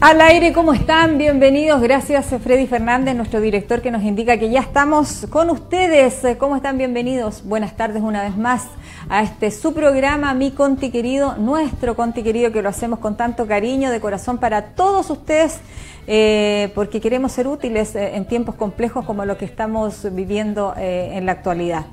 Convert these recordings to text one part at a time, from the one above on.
Al aire, ¿cómo están? Bienvenidos. Gracias, Freddy Fernández, nuestro director, que nos indica que ya estamos con ustedes. ¿Cómo están? Bienvenidos. Buenas tardes una vez más a este su programa, Mi Conti Querido, nuestro Conti Querido, que lo hacemos con tanto cariño de corazón para todos ustedes, eh, porque queremos ser útiles eh, en tiempos complejos como lo que estamos viviendo eh, en la actualidad.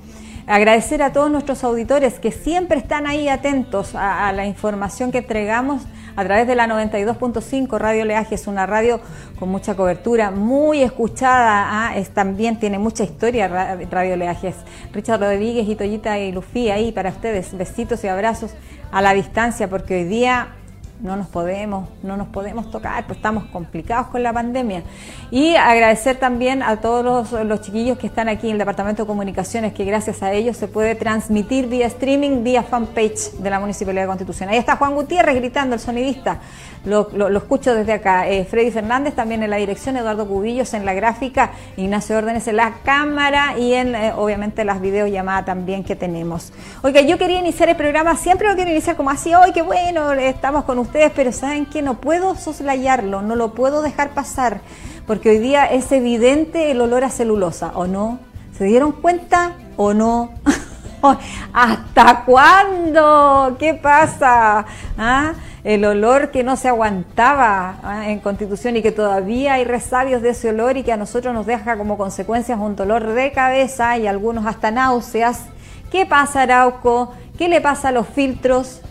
Agradecer a todos nuestros auditores que siempre están ahí atentos a, a la información que entregamos a través de la 92.5 Radio Leaje, es una radio con mucha cobertura, muy escuchada, ¿ah? también tiene mucha historia Radio Leajes. Richard Rodríguez y Toyita y Lufi ahí para ustedes, besitos y abrazos a la distancia, porque hoy día no nos podemos, no nos podemos tocar, pues estamos complicados con la pandemia. Y agradecer también a todos los, chiquillos que están aquí en el Departamento de Comunicaciones, que gracias a ellos se puede transmitir vía streaming, vía fanpage de la Municipalidad de Constitución. Ahí está Juan Gutiérrez gritando, el sonidista. Lo, escucho desde acá. Eh, Freddy Fernández también en la dirección, Eduardo Cubillos en la gráfica, Ignacio Órdenes en la cámara y en, eh, obviamente, las videollamadas también que tenemos. Oiga, yo quería iniciar el programa, siempre lo quiero iniciar como así, hoy qué bueno, estamos con ustedes, pero ¿saben que No puedo soslayarlo, no lo puedo dejar pasar, porque hoy día es evidente el olor a celulosa, ¿o no? ¿Se dieron cuenta o no? ¿Hasta cuándo? ¿Qué pasa? ¿Ah? El olor que no se aguantaba ¿ah? en Constitución y que todavía hay resabios de ese olor y que a nosotros nos deja como consecuencias un dolor de cabeza y algunos hasta náuseas. ¿Qué pasa, Arauco? ¿Qué le pasa a los filtros?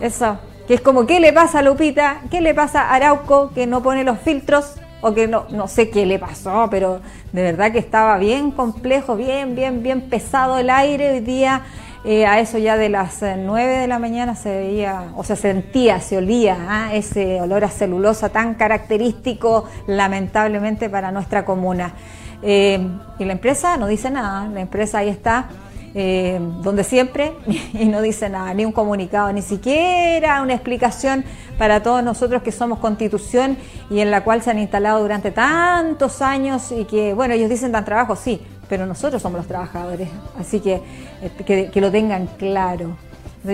Eso, que es como, ¿qué le pasa a Lupita? ¿Qué le pasa a Arauco que no pone los filtros? O que no, no sé qué le pasó, pero de verdad que estaba bien complejo, bien, bien, bien pesado el aire hoy día. Eh, a eso ya de las 9 eh, de la mañana se veía, o se sentía, se olía ¿ah? ese olor a celulosa tan característico, lamentablemente, para nuestra comuna. Eh, y la empresa no dice nada, la empresa ahí está eh, donde siempre, y no dice nada, ni un comunicado, ni siquiera una explicación para todos nosotros que somos constitución y en la cual se han instalado durante tantos años y que, bueno, ellos dicen tan trabajo, sí, pero nosotros somos los trabajadores, así que eh, que, lo tengan claro.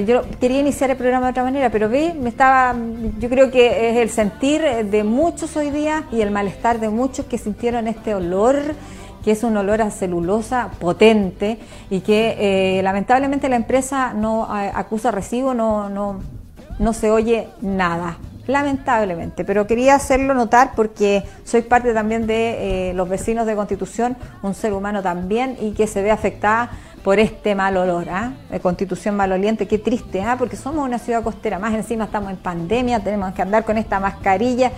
Yo quería iniciar el programa de otra manera, pero ve, me estaba, yo creo que es el sentir de muchos hoy día y el malestar de muchos que sintieron este olor que es un olor a celulosa potente y que eh, lamentablemente la empresa no acusa recibo, no, no, no se oye nada lamentablemente, pero quería hacerlo notar porque soy parte también de eh, los vecinos de Constitución, un ser humano también, y que se ve afectada por este mal olor, ¿ah? de Constitución maloliente, qué triste, ¿ah? porque somos una ciudad costera, más encima estamos en pandemia, tenemos que andar con esta mascarilla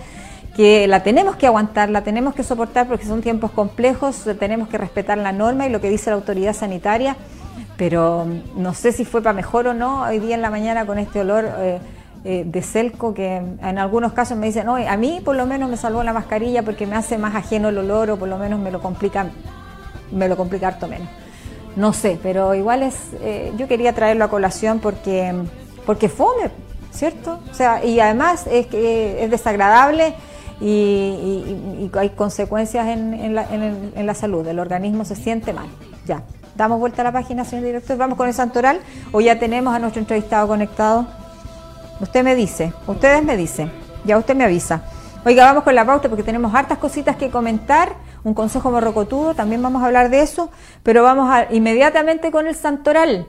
que la tenemos que aguantar, la tenemos que soportar porque son tiempos complejos, tenemos que respetar la norma y lo que dice la autoridad sanitaria, pero no sé si fue para mejor o no hoy día en la mañana con este olor eh, eh, de celco que en algunos casos me dicen, no, a mí por lo menos me salvó la mascarilla porque me hace más ajeno el olor o por lo menos me lo complica, me lo complica harto menos. No sé, pero igual es, eh, yo quería traerlo a colación porque, porque fome, ¿cierto? O sea, y además es que es desagradable y, hay consecuencias en, la, salud. El organismo se siente mal. Ya. Damos vuelta a la página, señor director. Vamos con el santoral o ya tenemos a nuestro entrevistado conectado. Usted me dice, ustedes me dicen, ya usted me avisa. Oiga, vamos con la pauta porque tenemos hartas cositas que comentar. Un consejo morrocotudo, también vamos a hablar de eso, pero vamos a, inmediatamente con el santoral.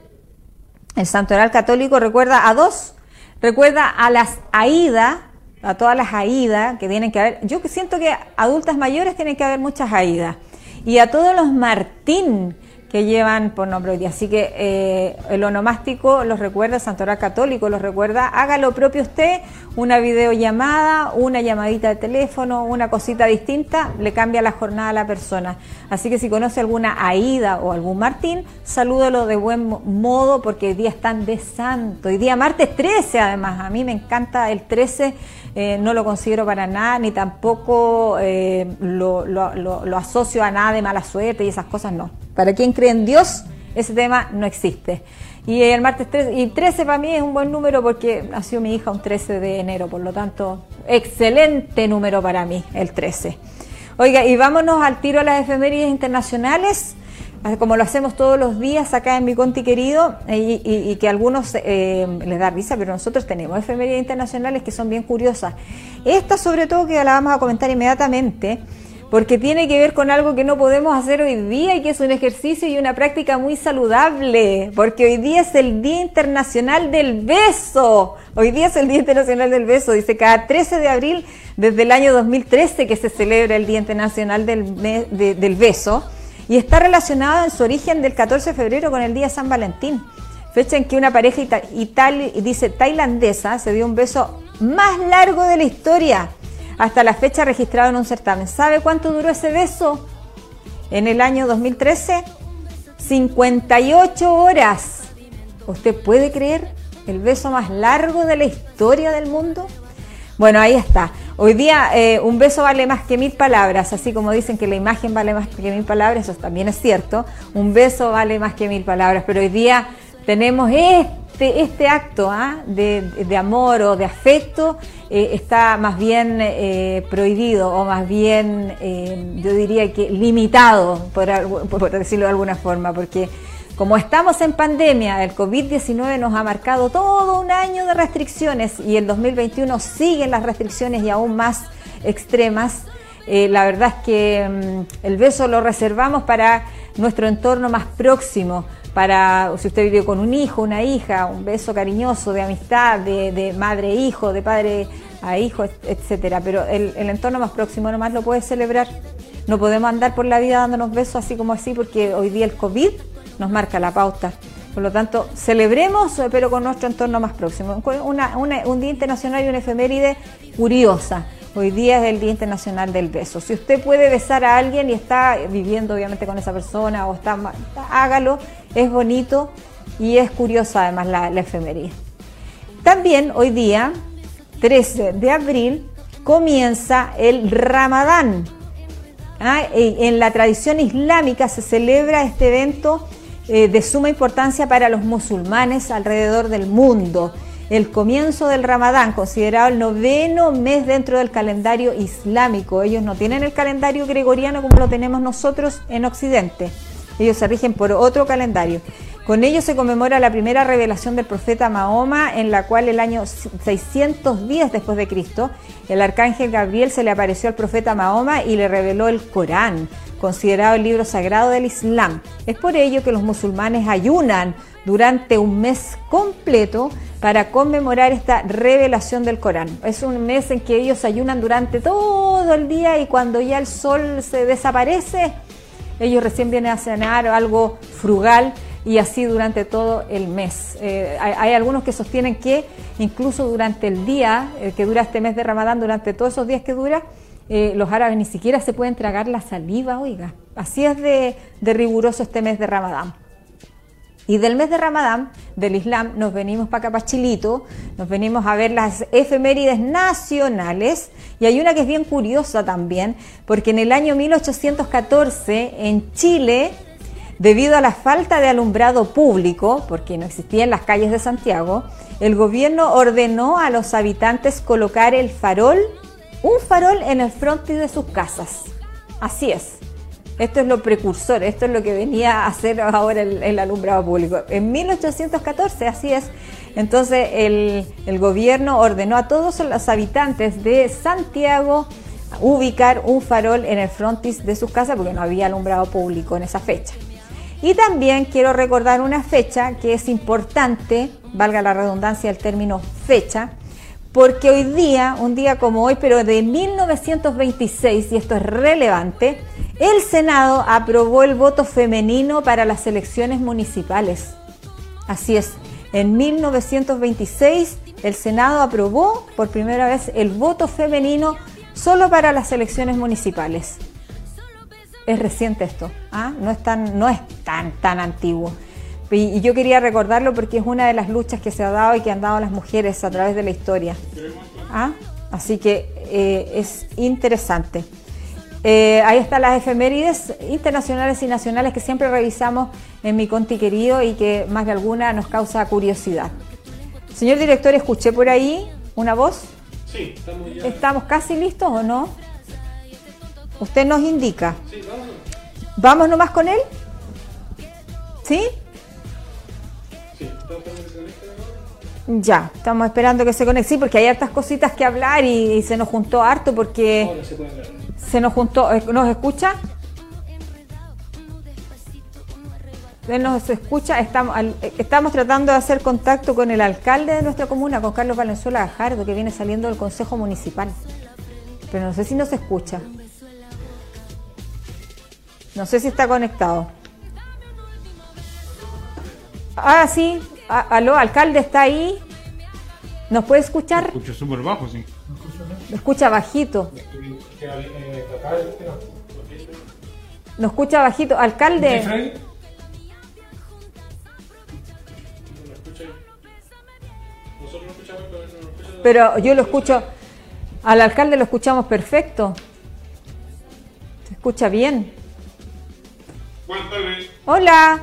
El santoral católico recuerda a dos, recuerda a las AIDA, a todas las AIDA que tienen que haber. Yo siento que adultas mayores tienen que haber muchas AIDA. Y a todos los Martín que llevan por nombre hoy día. Así que eh, el onomástico los recuerda, Santoral Católico los recuerda, haga lo propio usted, una videollamada, una llamadita de teléfono, una cosita distinta, le cambia la jornada a la persona. Así que si conoce alguna Aida o algún Martín, salúdelo de buen modo porque hoy día están de santo. Hoy día martes 13 además, a mí me encanta el 13, eh, no lo considero para nada, ni tampoco eh, lo asocio a nada de mala suerte y esas cosas no para quien cree en Dios, ese tema no existe. Y el martes 13, y 13 para mí es un buen número porque nació mi hija un 13 de enero, por lo tanto, excelente número para mí, el 13. Oiga, y vámonos al tiro a las efemérides internacionales. como lo hacemos todos los días acá en mi Conti querido, y, que a algunos eh, les da risa, pero nosotros tenemos efemérides internacionales que son bien curiosas. Esta sobre todo que la vamos a comentar inmediatamente, porque tiene que ver con algo que no podemos hacer hoy día y que es un ejercicio y una práctica muy saludable, porque hoy día es el Día Internacional del Beso. Hoy día es el Día Internacional del Beso, dice cada 13 de abril desde el año 2013 que se celebra el Día Internacional del, del Beso y está relacionado en su origen del 14 de febrero con el Día San Valentín, fecha en que una pareja ital dice tailandesa se dio un beso más largo de la historia hasta la fecha registrado en un certamen. ¿Sabe cuánto duró ese beso? En el año 2013, 58 horas. ¿Usted puede creer el beso más largo de la historia del mundo? Bueno, ahí está. Hoy día eh, un beso vale más que mil palabras, así como dicen que la imagen vale más que mil palabras, eso también es cierto. Un beso vale más que mil palabras, pero hoy día tenemos este, este acto ¿ah? de, amor o de afecto, eh, está más bien eh, prohibido o más bien, yo diría que limitado, por decirlo de alguna forma, porque como estamos en pandemia, el COVID-19 nos ha marcado todo un año de restricciones y el 2021 siguen las restricciones y aún más extremas. Eh, la verdad es que mm, el beso lo reservamos para nuestro entorno más próximo, para si usted vive con un hijo, una hija, un beso cariñoso de amistad, de, madre e hijo, de padre a hijo, etcétera. Pero el, el entorno más próximo nomás lo puede celebrar. No podemos andar por la vida dándonos besos así como así, porque hoy día el COVID nos marca la pauta. Por lo tanto, celebremos, eh, pero con nuestro entorno más próximo. un Día Internacional y una efeméride curiosa. Hoy día es el Día Internacional del Beso. Si usted puede besar a alguien y está viviendo obviamente con esa persona o está, hágalo, es bonito y es curiosa además la, efeméride. También hoy día, 13 de abril, comienza el Ramadán. Ah, en la tradición islámica se celebra este evento eh, de suma importancia para los musulmanes alrededor del mundo. El comienzo del Ramadán, considerado el noveno mes dentro del calendario islámico. Ellos no tienen el calendario gregoriano como lo tenemos nosotros en Occidente. Ellos se rigen por otro calendario. Con ello se conmemora la primera revelación del profeta Mahoma, en la cual el año 610 después de Cristo, el arcángel Gabriel se le apareció al profeta Mahoma y le reveló el Corán considerado el libro sagrado del Islam. Es por ello que los musulmanes ayunan durante un mes completo para conmemorar esta revelación del Corán. Es un mes en que ellos ayunan durante todo el día y cuando ya el sol se desaparece, ellos recién vienen a cenar algo frugal y así durante todo el mes. Eh, hay, algunos que sostienen que incluso durante el día eh, que dura este mes de Ramadán, durante todos esos días que dura, eh, los árabes ni siquiera se pueden tragar la saliva, oiga. Así es de, riguroso este mes de Ramadán. Y del mes de Ramadán, del Islam, nos venimos para acá, nos venimos a ver las efemérides nacionales. Y hay una que es bien curiosa también, porque en el año 1814, en Chile, debido a la falta de alumbrado público, porque no existía en las calles de Santiago, el gobierno ordenó a los habitantes colocar el farol un farol en el frontis de sus casas. Así es. Esto es lo precursor, esto es lo que venía a hacer ahora el, alumbrado público. En 1814, así es. Entonces el, el, gobierno ordenó a todos los habitantes de Santiago ubicar un farol en el frontis de sus casas porque no había alumbrado público en esa fecha. Y también quiero recordar una fecha que es importante, valga la redundancia del término fecha, porque hoy día, un día como hoy, pero de 1926, y esto es relevante, el Senado aprobó el voto femenino para las elecciones municipales. Así es, en 1926 el Senado aprobó por primera vez el voto femenino solo para las elecciones municipales. Es reciente esto, ¿ah? no, es tan, no es tan, tan antiguo. Y, yo quería recordarlo porque es una de las luchas que se ha dado y que han dado las mujeres a través de la historia. ¿Ah? Así que eh, es interesante. Eh, ahí están las efemérides internacionales y nacionales que siempre revisamos en mi Conti querido y que más de alguna nos causa curiosidad. Señor director, escuché por ahí una voz. Sí, estamos ya. ¿Estamos casi listos o no? Usted nos indica. Sí, vamos. ¿Vamos nomás con él? ¿Sí? Ya, estamos esperando que se conecte. Sí, porque hay hartas cositas que hablar y, se nos juntó harto porque se, nos juntó. Eh, ¿Nos escucha? nos escucha, estamos, eh, estamos tratando de hacer contacto con el alcalde de nuestra comuna, con Carlos Valenzuela Gajardo, que viene saliendo del Consejo Municipal. Pero no sé si nos escucha. No sé si está conectado. Ah, sí. aló, alcalde, ¿está ahí? ¿Nos puede escuchar? Escucho súper bajo, sí. Lo escucha bajito. Lo escucha bajito. Alcalde. Pero yo lo escucho, al alcalde lo escuchamos perfecto. Se escucha bien. Buenas tardes. Hola.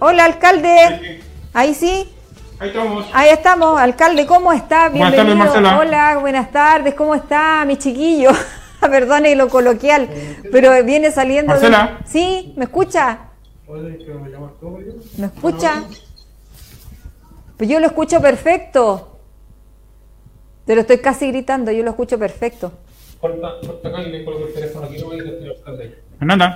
Hola, alcalde. Ahí sí. Ahí estamos. Ahí estamos, alcalde, ¿cómo está? Bienvenido. Buenas tardes, Marcela. Hola, buenas tardes, ¿cómo está mi chiquillo? Perdone lo coloquial, pero viene saliendo. Marcela. Sí, ¿me escucha? ¿Me escucha? Pues yo lo escucho perfecto. Te lo estoy casi gritando, yo lo escucho perfecto. Corta, corta acá y le coloco el teléfono aquí, no voy a ir. Fernanda.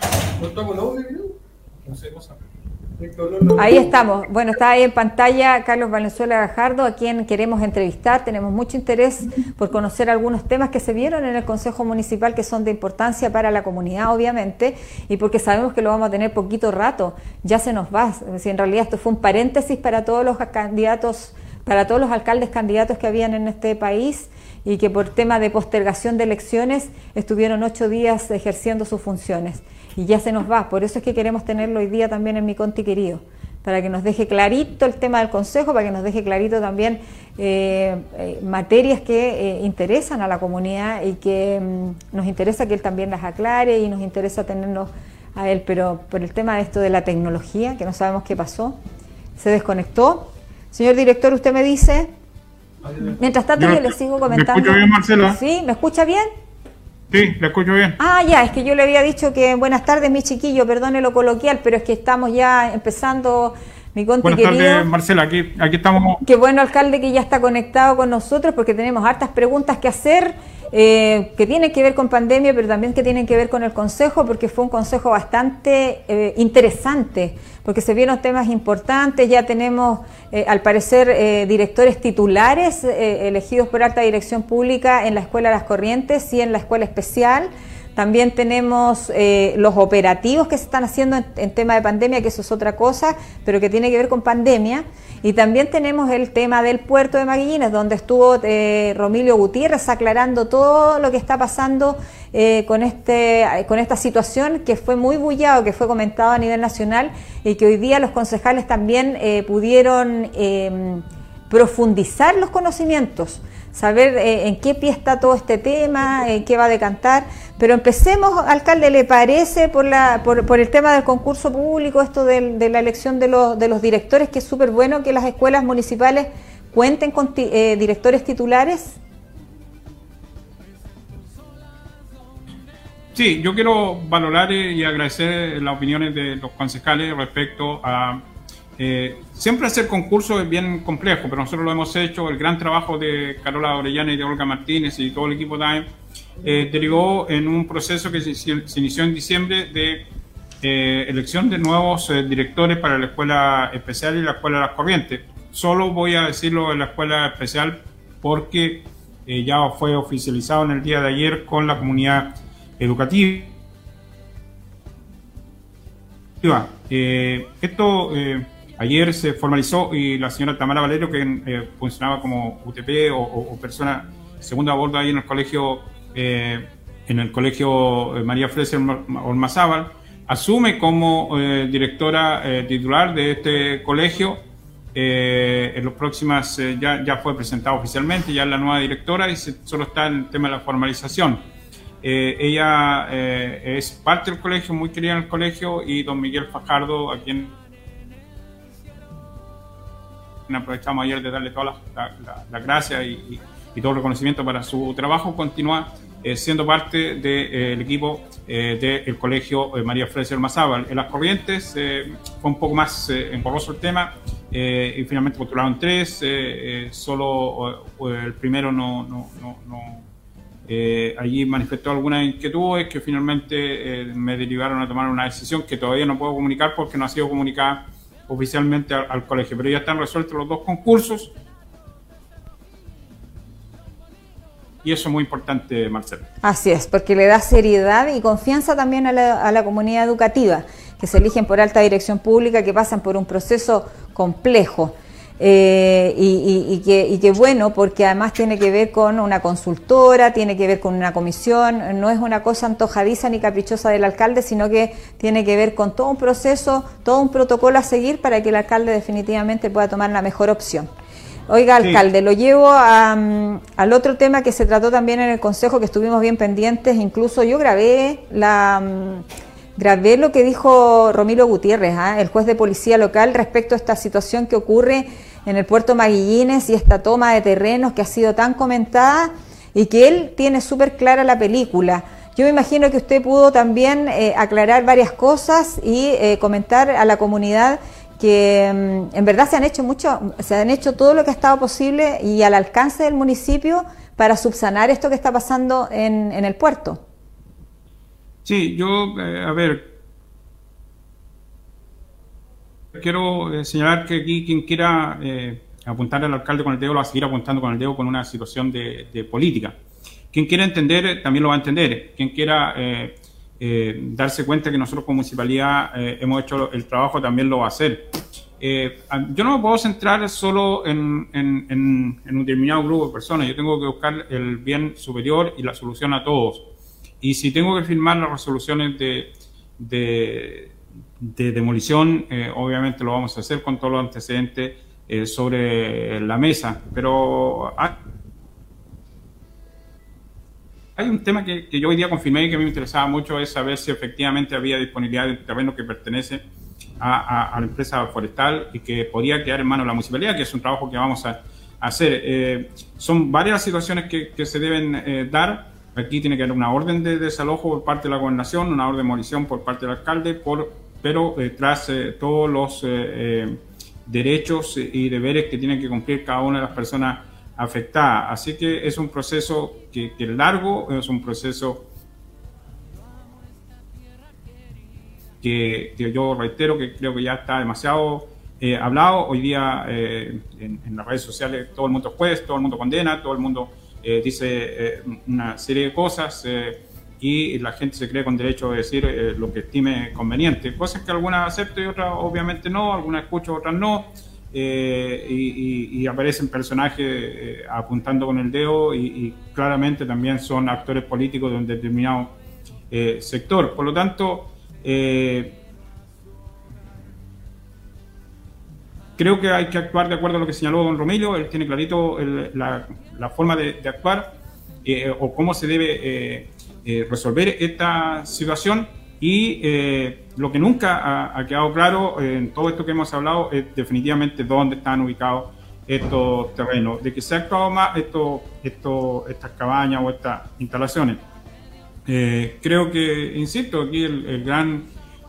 Ahí estamos. Bueno, está ahí en pantalla Carlos Valenzuela Gajardo, a quien queremos entrevistar. Tenemos mucho interés por conocer algunos temas que se vieron en el Consejo Municipal que son de importancia para la comunidad, obviamente, y porque sabemos que lo vamos a tener poquito rato. Ya se nos va. Si en realidad esto fue un paréntesis para todos los candidatos, para todos los alcaldes candidatos que habían en este país y que por tema de postergación de elecciones estuvieron ocho días ejerciendo sus funciones y ya se nos va. Por eso es que queremos tenerlo hoy día también en mi conti querido, para que nos deje clarito el tema del Consejo, para que nos deje clarito también eh, eh, materias que eh, interesan a la comunidad y que mm, nos interesa que él también las aclare y nos interesa tenernos a él. Pero por el tema de esto de la tecnología, que no sabemos qué pasó, se desconectó. Señor director, usted me dice... Mientras tanto, yo, le sigo comentando. ¿Me escucha bien, Marcelo? ¿Sí? ¿Me escucha bien? Sí, le escucho bien. Ah, ya, es que yo le había dicho que buenas tardes, mi chiquillo, perdone lo coloquial, pero es que estamos ya empezando mi conti Buenas tardes, Marcela, aquí, aquí estamos. Qué bueno, alcalde, que ya está conectado con nosotros porque tenemos hartas preguntas que hacer eh, que tienen que ver con pandemia, pero también que tienen que ver con el Consejo, porque fue un Consejo bastante eh, interesante, porque se vieron temas importantes, ya tenemos, eh, al parecer, directores titulares elegidos por alta dirección pública en la Escuela Las Corrientes y en la Escuela Especial. También tenemos los operativos que se están haciendo en, en tema de pandemia, que eso es otra cosa, pero que tiene que ver con pandemia. Y también tenemos el tema del puerto de Maguillines, donde estuvo eh, Romilio Gutiérrez aclarando todo lo que está pasando eh, con, este, con esta situación que fue muy bullado, que fue comentado a nivel nacional y que hoy día los concejales también eh, pudieron em, profundizar los conocimientos, saber en qué pie está todo este tema, en qué va a decantar. Pero empecemos, alcalde, ¿le parece por, la, por, por el tema del concurso público, esto de, la elección de los, de los directores, que es súper bueno que las escuelas municipales cuenten con eh, directores titulares? Sí, yo quiero valorar y agradecer las opiniones de los concejales respecto a... Eh, siempre hacer concurso es bien complejo, pero nosotros lo hemos hecho, el gran trabajo de Carola Orellana y de Olga Martínez y todo el equipo de eh, derivó en un proceso que se, inició en diciembre de eh, elección de nuevos eh, directores para la escuela especial y la escuela de las corrientes. Solo voy a decirlo de la escuela especial porque eh, ya fue oficializado en el día de ayer con la comunidad educativa. esto ayer se formalizó y la señora Tamara Valerio, que funcionaba como UTP o, persona segunda a bordo ahí en el colegio eh, en el Colegio eh, María Freser Ormazábal, asume como eh, directora titular de este colegio. en los próximas, ya, ya fue presentado oficialmente, ya es la nueva directora y solo está el tema de la formalización. Ella es parte del colegio, muy querida en el colegio, y don Miguel Fajardo, a quien aprovechamos ayer de darle todas las gracias y, y, todo el reconocimiento para su trabajo, continúa eh, siendo parte del equipo del colegio María Freser Mazábal. En las corrientes fue un poco más engorroso el tema y finalmente postularon tres, solo el primero no, no, no eh, allí manifestó algunas inquietudes que finalmente eh, me derivaron a tomar una decisión que todavía no puedo comunicar porque no ha sido comunicada oficialmente al, colegio, pero ya están resueltos los dos concursos y eso es muy importante, Marcelo. Así es, porque le da seriedad y confianza también a la, comunidad educativa, que se eligen por alta dirección pública, que pasan por un proceso complejo. Eh, y, que, bueno, porque además tiene que ver con una consultora, tiene que ver con una comisión, no es una cosa antojadiza ni caprichosa del alcalde, sino que tiene que ver con todo un proceso, todo un protocolo a seguir para que el alcalde definitivamente pueda tomar la mejor opción. Oiga, alcalde, lo llevo mm, al otro tema que se trató también en el Consejo, que estuvimos bien pendientes, incluso yo grabé la... Mm, grabé lo que dijo Romilo Gutiérrez, ¿ah? el juez de policía local, respecto a esta situación que ocurre en el puerto Maguillines y esta toma de terrenos que ha sido tan comentada y que él tiene súper clara la película. Yo me imagino que usted pudo también eh, aclarar varias cosas y eh, comentar a la comunidad que mm, en verdad se han hecho mucho, se han hecho todo lo que ha estado posible y al alcance del municipio para subsanar esto que está pasando en, en el puerto. Sí, yo, eh, a ver, quiero eh, señalar que aquí quien quiera eh, apuntar al alcalde con el dedo lo va a seguir apuntando con el dedo con una situación de, política. Quien quiera entender también lo va a entender. Quien quiera darse cuenta que nosotros como municipalidad hemos hecho el trabajo también lo va a hacer. yo no me puedo centrar solo en, un determinado grupo de personas. Yo tengo que buscar el bien superior y la solución a todos. Y si tengo que firmar las resoluciones de de demolición, eh, obviamente lo vamos a hacer con todos los antecedentes eh, sobre la mesa, pero hay, un tema que, yo hoy día confirmé y que a mí me interesaba mucho, es saber si efectivamente había disponibilidad de terreno que pertenece a, la empresa forestal y que podría quedar en manos de la municipalidad, que es un trabajo que vamos a, hacer. Eh, son varias situaciones que se deben dar. Aquí tiene que haber una orden de desalojo por parte de la gobernación, una orden de demolición por parte del alcalde, por pero eh, tras eh, todos los eh, derechos y deberes que tienen que cumplir cada una de las personas afectadas. Así que es un proceso que, es largo, es un proceso que, yo reitero que creo que ya está demasiado hablado. Hoy día en, en, las redes sociales todo el mundo es juez, todo el mundo condena, todo el mundo dice una serie de cosas y la gente se cree con derecho a decir eh, lo que estime conveniente. Cosas que algunas acepto y otras obviamente no, algunas escucho, otras no. Eh, y, aparecen personajes eh, apuntando con el dedo y, claramente también son actores políticos de un determinado sector. Por lo tanto, creo que hay que actuar de acuerdo a lo que señaló don Romilio, él tiene clarito la, forma de, actuar o cómo se debe eh, resolver esta situación y eh, lo que nunca ha, quedado claro en todo esto que hemos hablado es definitivamente dónde están ubicados estos terrenos, de que se ha actuado más esto, estas cabañas o estas instalaciones. Eh, creo que, insisto, aquí el, gran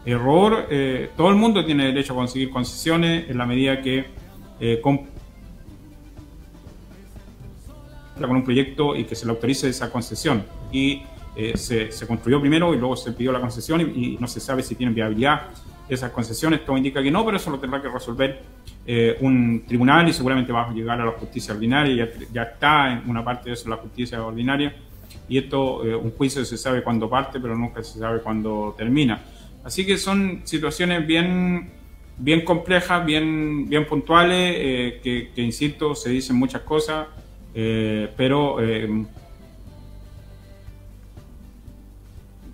error, todo el mundo tiene derecho a conseguir concesiones en la medida que con un proyecto y que se le autorice esa concesión. Y eh, se, construyó primero y luego se pidió la concesión y, no se sabe si tienen viabilidad esas concesiones. Todo indica que no, pero eso lo tendrá que resolver eh, un tribunal y seguramente va a llegar a la justicia ordinaria. Ya, ya está en una parte de eso la justicia ordinaria. Y esto, eh, un juicio se sabe cuándo parte, pero nunca se sabe cuándo termina. Así que son situaciones bien, bien complejas, bien, bien puntuales, que, que, insisto, se dicen muchas cosas, pero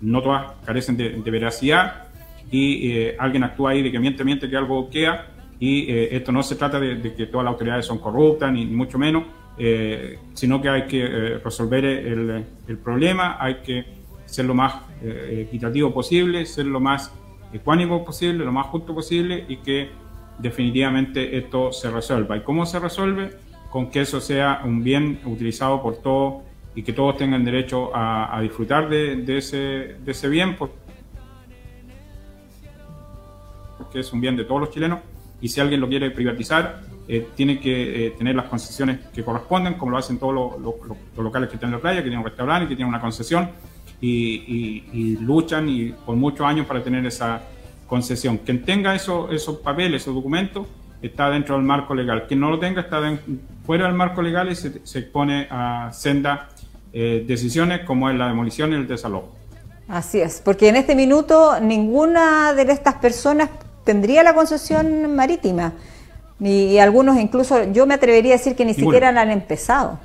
no todas carecen de, veracidad y eh, alguien actúa ahí de que miente, miente que algo queda y eh, esto no se trata de, que todas las autoridades son corruptas ni, mucho menos, eh, sino que hay que resolver el, el, problema, hay que ser lo más equitativo posible, ser lo más ecuánimo posible, lo más justo posible y que definitivamente esto se resuelva. ¿Y cómo se resuelve? Con que eso sea un bien utilizado por todos y que todos tengan derecho a, disfrutar de, ese, de ese bien, porque es un bien de todos los chilenos, y si alguien lo quiere privatizar, eh, tiene que eh, tener las concesiones que corresponden, como lo hacen todos los, locales que tienen la playa, que tienen un restaurante, que tienen una concesión, y, luchan y por muchos años para tener esa concesión. Quien tenga eso, esos papeles, esos documentos, está dentro del marco legal. Quien no lo tenga está fuera del marco legal y se, se expone a senda eh, decisiones como es la demolición y el desalojo. Así es, porque en este minuto ninguna de estas personas tendría la concesión marítima. Y, algunos incluso, yo me atrevería a decir que ni siquiera la han empezado.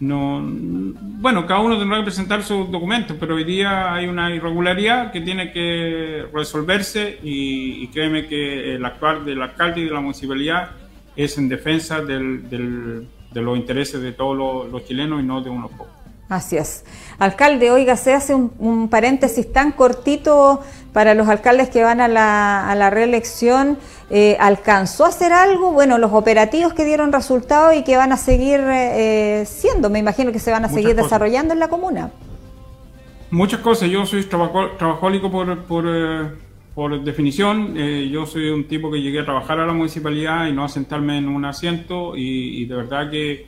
No, bueno, cada uno tendrá que presentar sus documentos, pero hoy día hay una irregularidad que tiene que resolverse y, créeme que el actuar del alcalde y de la municipalidad es en defensa del de los intereses de todos los, chilenos y no de unos pocos. Así es. Alcalde, oiga, se hace un, paréntesis tan cortito para los alcaldes que van a la, a la reelección. Eh, ¿Alcanzó a hacer algo? Bueno, los operativos que dieron resultados y que van a seguir eh, siendo, me imagino que se van a seguir desarrollando en la comuna. Muchas cosas. Yo soy trabajólico por, por, eh, por definición, eh, yo soy un tipo que llegué a trabajar a la municipalidad y no a sentarme en un asiento y, de verdad que,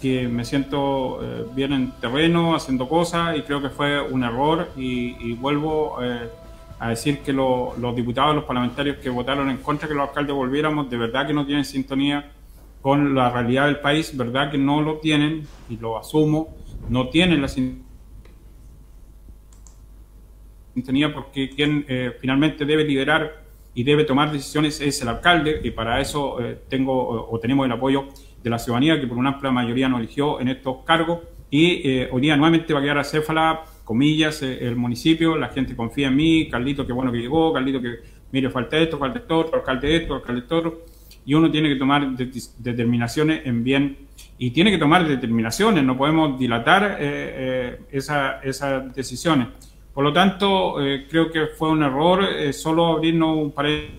que me siento eh, bien en terreno, haciendo cosas y creo que fue un error y, vuelvo eh, a decir que los diputados, los parlamentarios que votaron en contra que los alcaldes volviéramos, de verdad que no tienen sintonía con la realidad del país, verdad que no lo tienen y lo asumo, no tienen la sintonía porque quien eh, finalmente debe liderar y debe tomar decisiones es el alcalde y para eso eh, tengo o tenemos el apoyo de la ciudadanía que por una amplia mayoría nos eligió en estos cargos. Y eh, hoy día nuevamente va a quedar a Céfala, comillas, el municipio, la gente confía en mí, Carlito, qué bueno que llegó, Carlito, que mire, falta esto, falta esto, alcalde esto, alcalde esto, y uno tiene que tomar determinaciones en bien. Y tiene que tomar determinaciones, no podemos dilatar esas decisiones. Por lo tanto, eh, creo que fue un error eh, solo abrirnos un paréntesis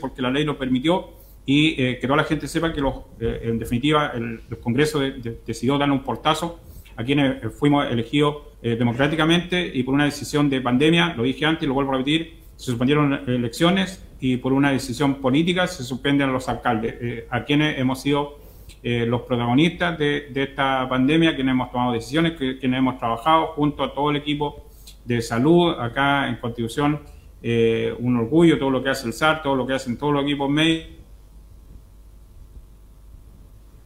porque la ley lo permitió y eh, que toda la gente sepa que los, en definitiva el, Congreso decidió dar un portazo a quienes fuimos elegidos democráticamente y por una decisión de pandemia, lo dije antes y lo vuelvo a repetir, se suspendieron elecciones y por una decisión política se suspenden a los alcaldes, a quienes hemos sido eh, los protagonistas de, esta pandemia, quienes hemos tomado decisiones, que, quienes hemos trabajado junto a todo el equipo de salud acá en Constitución. Eh, un orgullo todo lo que hace el SAR, todo lo que hacen todos los equipos médicos.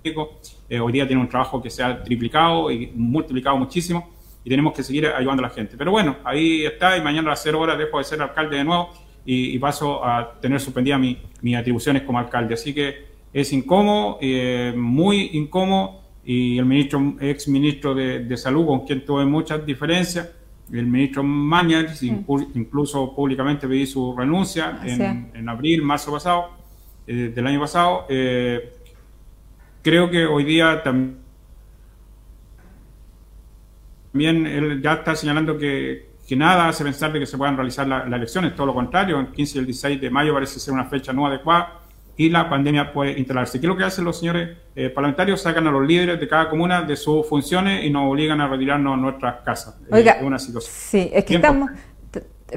Eh, hoy día tiene un trabajo que se ha triplicado y multiplicado muchísimo y tenemos que seguir ayudando a la gente. Pero bueno, ahí está y mañana a las 0 horas dejo de ser alcalde de nuevo y, paso a tener suspendidas mis atribuciones como alcalde. Así que es incómodo, eh, muy incómodo, y el ministro, ex ministro de, Salud, con quien tuve muchas diferencias, el ministro Mañar, mm. incluso públicamente pedí su renuncia en, abril, marzo pasado, eh, del año pasado. Eh, creo que hoy día también él ya está señalando que, nada hace pensar de que se puedan realizar las elecciones, todo lo contrario, el 15 y el 16 de mayo parece ser una fecha no adecuada y la pandemia puede instalarse. ¿Qué es lo que hacen los señores eh, parlamentarios? Sacan a los líderes de cada comuna de sus funciones y nos obligan a retirarnos a nuestras casas. Eh, Oiga, una situación. Sí, es que estamos...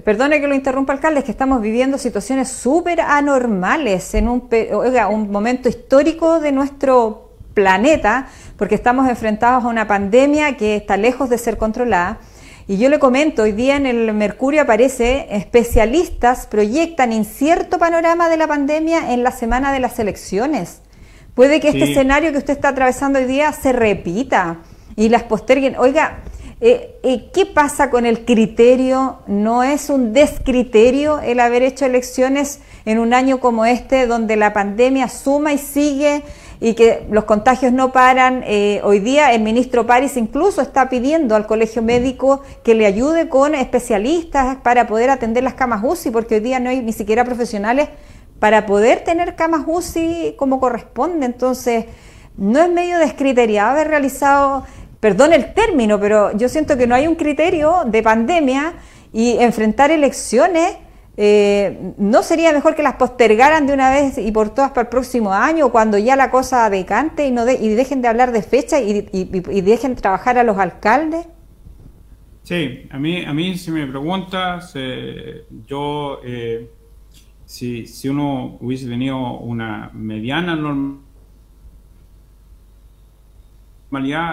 Perdone que lo interrumpa, alcalde, es que estamos viviendo situaciones súper anormales en un, oiga, un momento histórico de nuestro planeta, porque estamos enfrentados a una pandemia que está lejos de ser controlada y yo le comento, hoy día en el Mercurio aparece, especialistas proyectan incierto panorama de la pandemia en la semana de las elecciones. Puede que este escenario que usted está atravesando hoy día se repita y las posterguen. Oiga, eh, ¿qué pasa con el criterio? ¿No es un descriterio el haber hecho elecciones en un año como este, donde la pandemia suma y sigue y que los contagios no paran. Eh, hoy día el ministro París incluso está pidiendo al colegio médico que le ayude con especialistas para poder atender las camas UCI, porque hoy día no hay ni siquiera profesionales para poder tener camas UCI como corresponde. Entonces, no es medio descriteriado haber realizado, perdón el término, pero yo siento que no hay un criterio de pandemia y enfrentar elecciones eh, ¿no sería mejor que las postergaran de una vez y por todas para el próximo año, cuando ya la cosa decante y, no y dejen de hablar de fecha y, y, dejen trabajar a los alcaldes? Sí, a mí, a mí si me preguntas, yo, eh, si, si uno hubiese tenido una mediana normalidad,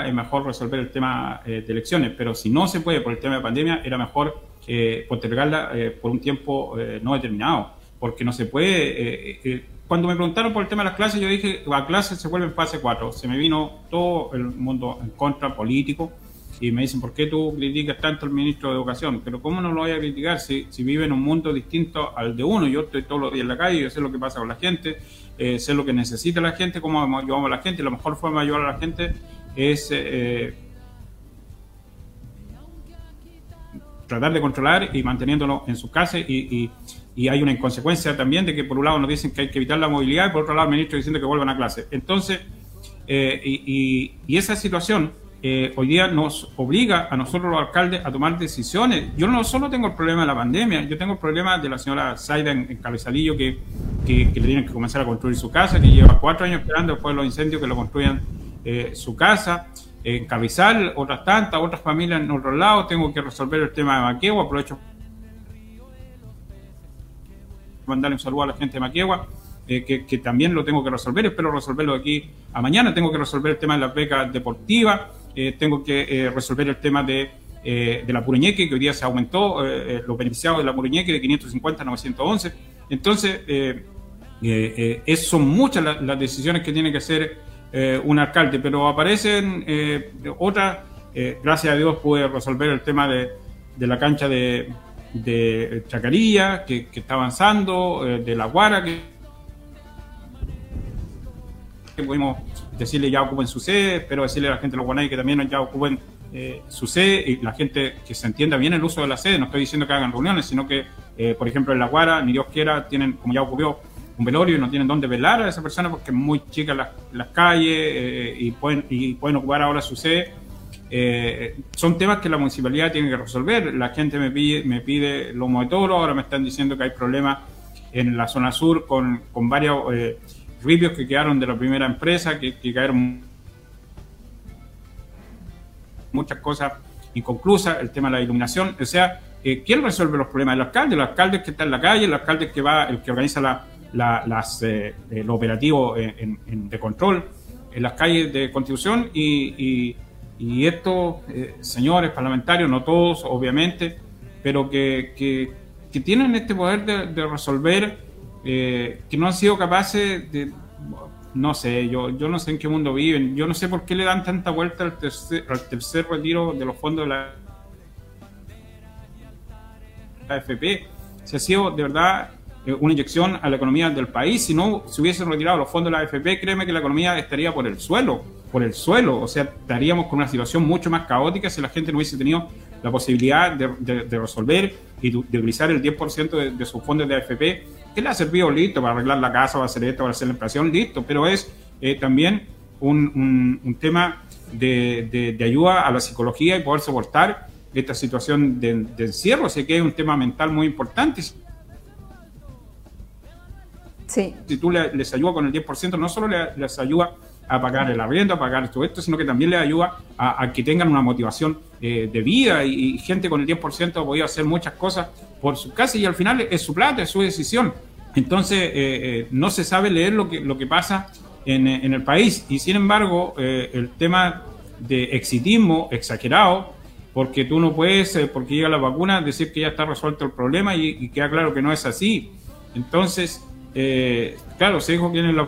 es mejor resolver el tema eh, de elecciones, pero si no se puede por el tema de pandemia, era mejor eh, postergarla eh, por un tiempo eh, no determinado, porque no se puede... Eh, cuando me preguntaron por el tema de las clases, yo dije, la clase se vuelve en fase 4. Se me vino todo el mundo en contra, político, y me dicen, ¿por qué tú criticas tanto al ministro de Educación? Pero ¿cómo no lo voy a criticar si, si vive en un mundo distinto al de uno? Yo estoy todos los días en la calle, yo sé lo que pasa con la gente, sé lo que necesita la gente, cómo ayudamos a la gente, la mejor forma de ayudar a la gente es... Eh, tratar de controlar y manteniéndolo en su casa y, y, hay una inconsecuencia también de que por un lado nos dicen que hay que evitar la movilidad y por otro lado el ministro diciendo que vuelvan a clase. Entonces, eh, y, y, esa situación eh, hoy día nos obliga a nosotros los alcaldes a tomar decisiones. Yo no solo tengo el problema de la pandemia, yo tengo el problema de la señora Zaida en, Cabezalillo que, que, le tienen que comenzar a construir su casa, que lleva cuatro años esperando después de los incendios que lo construyan eh, su casa en Cabizal, otras tantas, otras familias en otros lados, tengo que resolver el tema de Maquegua, aprovecho mandarle un saludo a la gente de Maquegua, eh, que, también lo tengo que resolver, espero resolverlo aquí a mañana, tengo que resolver el tema de las becas deportivas, eh, tengo que resolver el tema de, de la Pureñeque, que hoy día se aumentó los beneficiados de la Pureñeque de 550 a 911, entonces son muchas las decisiones que tiene que hacer eh, un alcalde, pero aparecen eh, otras. Eh, gracias a Dios pude resolver el tema de, la cancha de, de Chacarilla, que, está avanzando, de La Guara, que, pudimos decirle ya ocupen su sede, pero decirle a la gente de los Guanay que también ya ocupen su sede y la gente que se entienda bien el uso de la sede. No estoy diciendo que hagan reuniones, sino que, por ejemplo, en La Guara, ni Dios quiera, tienen, como ya ocurrió, un velorio y no tienen dónde velar a esa persona porque es muy chica las, las calles eh, y, pueden, y pueden ocupar ahora su sede. Eh, son temas que la municipalidad tiene que resolver. La gente me pide, me pide lomo de toro, ahora me están diciendo que hay problemas en la zona sur con, con varios eh, que quedaron de la primera empresa, que, que cayeron muchas cosas inconclusas, el tema de la iluminación, o sea, ¿quién resuelve los problemas? El alcalde, el alcalde que está en la calle, el alcalde que va, el que organiza la, las, eh, lo operativo de control en las calles de Constitución y, y, estos eh, señores parlamentarios, no todos obviamente, pero que, que, tienen este poder de, resolver, eh, que no han sido capaces de, no sé, yo, yo no sé en qué mundo viven, yo no sé por qué le dan tanta vuelta al tercer, al tercer retiro de los fondos de la AFP. Se ha sido de verdad eh, una inyección a la economía del país. Si no se hubiesen retirado los fondos de la AFP, créeme que la economía estaría por el suelo, por el suelo. O sea, estaríamos con una situación mucho más caótica si la gente no hubiese tenido la posibilidad de, resolver y de, utilizar el 10% de, sus fondos de AFP, que le ha servido listo para arreglar la casa, para hacer esto, para hacer la inflación, listo, pero es eh, también un, tema de, ayuda a la psicología y poder soportar esta situación de, encierro, así que es un tema mental muy importante. Si tú les ayudas con el 10%, no solo les, ayuda a pagar el arriendo, a pagar todo esto, sino que también les ayuda a, que tengan una motivación eh, de vida y, gente con el 10% ha podido hacer muchas cosas por su casa y al final es su plata, es su decisión. Entonces, eh, eh, no se sabe leer lo que, lo que pasa en, el país y sin embargo, el tema de exitismo exagerado, porque tú no puedes, porque llega la vacuna, decir que ya está resuelto el problema y queda claro que no es así. Entonces, eh, claro, se dijo que en la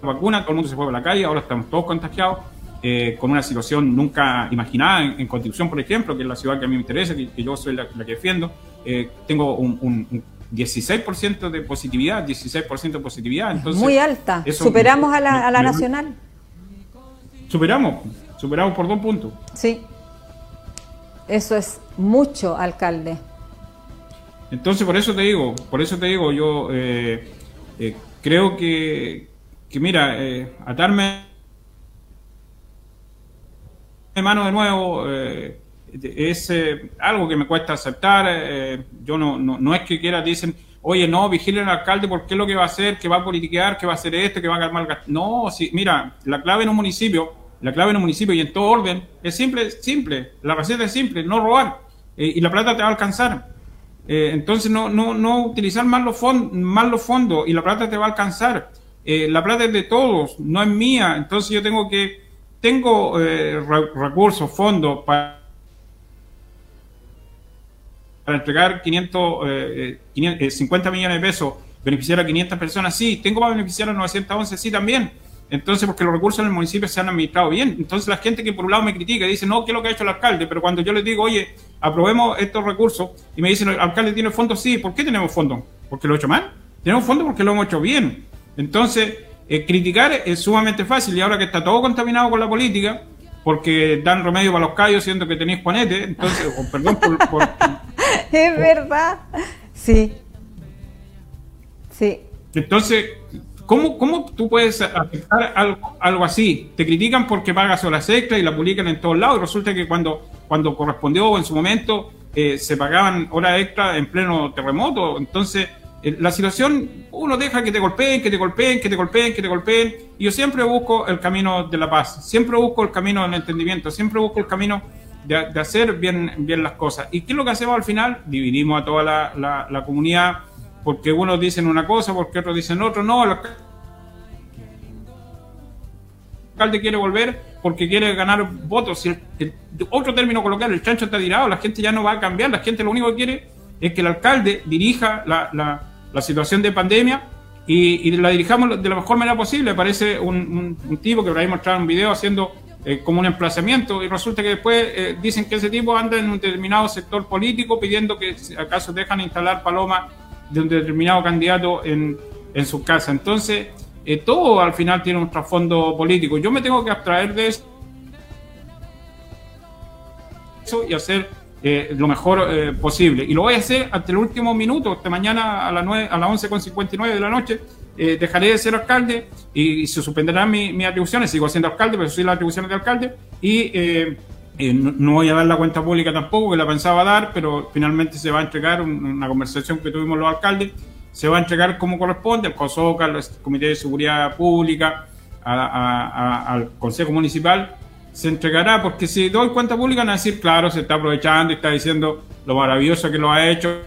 vacuna, todo el mundo se fue a la calle, ahora estamos todos contagiados, eh, con una situación nunca imaginada en, Constitución, por ejemplo, que es la ciudad que a mí me interesa, que, yo soy la, que defiendo. Eh, tengo un, 16% de positividad, 16% de positividad. Entonces, Muy alta. ¿Superamos a la, a la nacional? Superamos, superamos por dos puntos. Sí. Eso es mucho, alcalde. Entonces, por eso te digo, por eso te digo, yo eh, eh, creo que, mira, eh, atarme de mano de nuevo es algo que me cuesta aceptar. yo no, no, no, es que quiera, dicen, oye, no, vigilen al alcalde porque es lo que va a hacer, que va a politiquear, que va a hacer esto, que va a calmar No, sí, mira, la clave en un municipio, la clave en un municipio y en todo orden es simple, simple. La receta es simple, no robar. y la plata te va a alcanzar. Entonces, no, no, no utilizar más los, fondos, más los fondos y la plata te va a alcanzar. la plata es de todos, no es mía. Entonces, yo tengo que tengo eh, recursos, fondos para, para entregar 500, eh, 50 eh, millones de pesos, beneficiar a 500 personas, sí, tengo para beneficiar a 911, sí, también. Entonces, porque los recursos en el municipio se han administrado bien. Entonces, la gente que por un lado me critica dice, no, ¿qué es lo que ha hecho el alcalde? Pero cuando yo les digo, oye, aprobemos estos recursos, y me dicen, ¿el alcalde tiene fondos? Sí, ¿por qué tenemos fondos? ¿Porque lo he hecho mal? Tenemos fondos porque lo hemos hecho bien. Entonces, eh, criticar es sumamente fácil y ahora que está todo contaminado con la política, porque dan remedio para los callos siendo que tenéis juanete, entonces, perdón por... es verdad, sí. Sí. Entonces, ¿cómo, ¿cómo tú puedes aceptar algo, así? Te critican porque pagas horas extras y la publican en todos lados y resulta que cuando, cuando correspondió en su momento eh, se pagaban horas extras en pleno terremoto, entonces eh, la situación, uno deja que te golpeen, que te golpeen, que te golpeen, que te golpeen. Y yo siempre busco el camino de la paz, siempre busco el camino del entendimiento, siempre busco el camino de, hacer bien, bien las cosas. ¿Y qué es lo que hacemos al final? Dividimos a toda la, la, comunidad porque unos dicen una cosa, porque otros dicen otro. No, el alcalde quiere volver porque quiere ganar votos. Si otro término coloquial, el chancho está tirado, la gente ya no va a cambiar, la gente lo único que quiere es que el alcalde dirija la, la situación de pandemia y, la dirijamos de la mejor manera posible. Parece un, tipo que por ahí mostraron un video haciendo eh, como un emplazamiento y resulta que después eh, dicen que ese tipo anda en un determinado sector político pidiendo que acaso dejan instalar palomas de un determinado candidato en, en su casa. Entonces, eh, todo al final tiene un trasfondo político. Yo me tengo que abstraer de eso y hacer eh, lo mejor eh, posible. Y lo voy a hacer hasta el último minuto, hasta mañana a las, 9, a las 11.59 de la noche. Eh, dejaré de ser alcalde y, se suspenderán mis atribuciones. Sigo siendo alcalde, pero soy las atribuciones de alcalde. Y no, voy a dar la cuenta pública tampoco, que la pensaba dar, pero finalmente se va a entregar una conversación que tuvimos los alcaldes. Se va a entregar como corresponde al COSOCA, al Comité de Seguridad Pública, al Consejo Municipal se entregará, porque si doy cuenta pública van a decir, claro, se está aprovechando y está diciendo lo maravilloso que lo ha hecho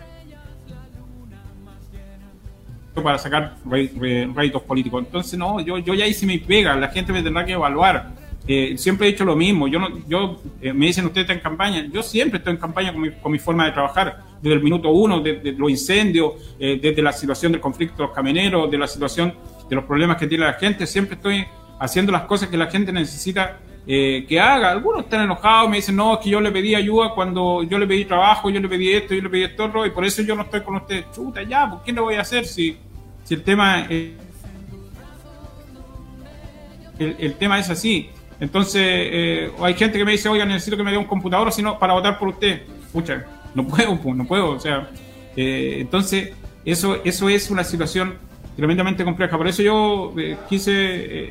para sacar réditos políticos. Entonces, no, yo, yo ya hice mi pega, la gente me tendrá que evaluar. Eh, siempre he dicho lo mismo, yo no, yo eh, me dicen ustedes está en campaña, yo siempre estoy en campaña con mi, con mi forma de trabajar, desde el minuto uno, de, los incendios, eh, desde la situación del conflicto de los camioneros, de la situación de los problemas que tiene la gente, siempre estoy haciendo las cosas que la gente necesita eh, que haga. Algunos están enojados, me dicen, no, es que yo le pedí ayuda cuando yo le pedí trabajo, yo le pedí esto, yo le pedí esto y por eso yo no estoy con usted. Chuta, ya, ¿por qué lo voy a hacer si, si el tema el, tema es así? Entonces, eh, hay gente que me dice, oiga, necesito que me dé un computador sino para votar por usted. Pucha, no puedo, no puedo. O sea, eh, entonces, eso, eso es una situación tremendamente compleja. Por eso yo eh, quise,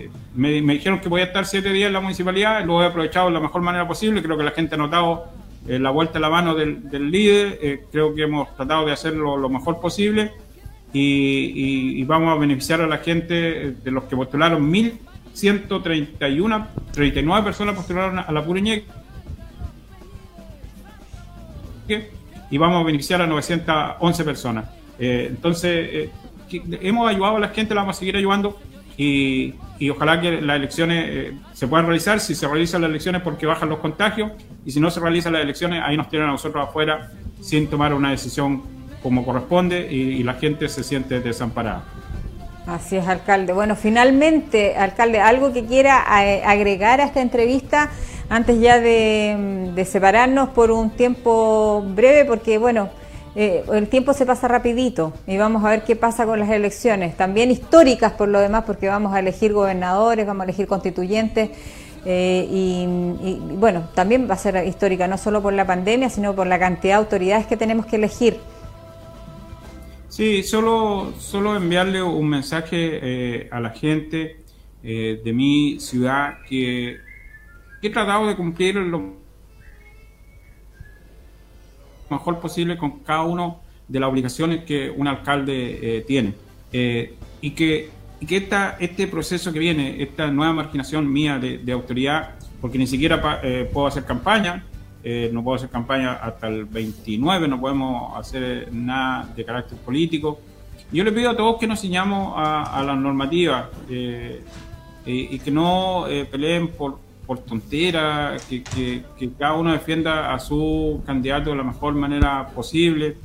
eh, me, dijeron que voy a estar siete días en la municipalidad, lo he aprovechado de la mejor manera posible, creo que la gente ha notado eh, la vuelta a la mano del, líder, creo que hemos tratado de hacerlo lo mejor posible y, vamos a beneficiar a la gente de los que postularon 1.131, 39 personas postularon a la Pureñeque y vamos a beneficiar a 911 personas. entonces, hemos ayudado a la gente, la vamos a seguir ayudando y, ojalá que las elecciones eh, se puedan realizar. Si se realizan las elecciones porque bajan los contagios y si no se realizan las elecciones, ahí nos tienen a nosotros afuera sin tomar una decisión como corresponde y, la gente se siente desamparada. Así es, alcalde. Bueno, finalmente, alcalde, algo que quiera eh, agregar a esta entrevista antes ya de, de separarnos por un tiempo breve, porque bueno, eh, el tiempo se pasa rapidito y vamos a ver qué pasa con las elecciones, también históricas por lo demás, porque vamos a elegir gobernadores, vamos a elegir constituyentes. Eh, y, bueno, también va a ser histórica no solo por la pandemia, sino por la cantidad de autoridades que tenemos que elegir. Sí, solo, solo enviarle un mensaje eh, a la gente de mi ciudad que, que he tratado de cumplir lo mejor posible con cada uno de las obligaciones que un alcalde eh, tiene. Eh, y que, y que esta, este proceso que viene, esta nueva marginación mía de, autoridad, porque ni siquiera eh, puedo hacer campaña, no puedo hacer campaña hasta el 29, no podemos hacer nada de carácter político. Yo le pido a todos que nos ciñamos a, a las normativas y que no peleen por, por tontera, que, cada uno defienda a su candidato de la mejor manera posible.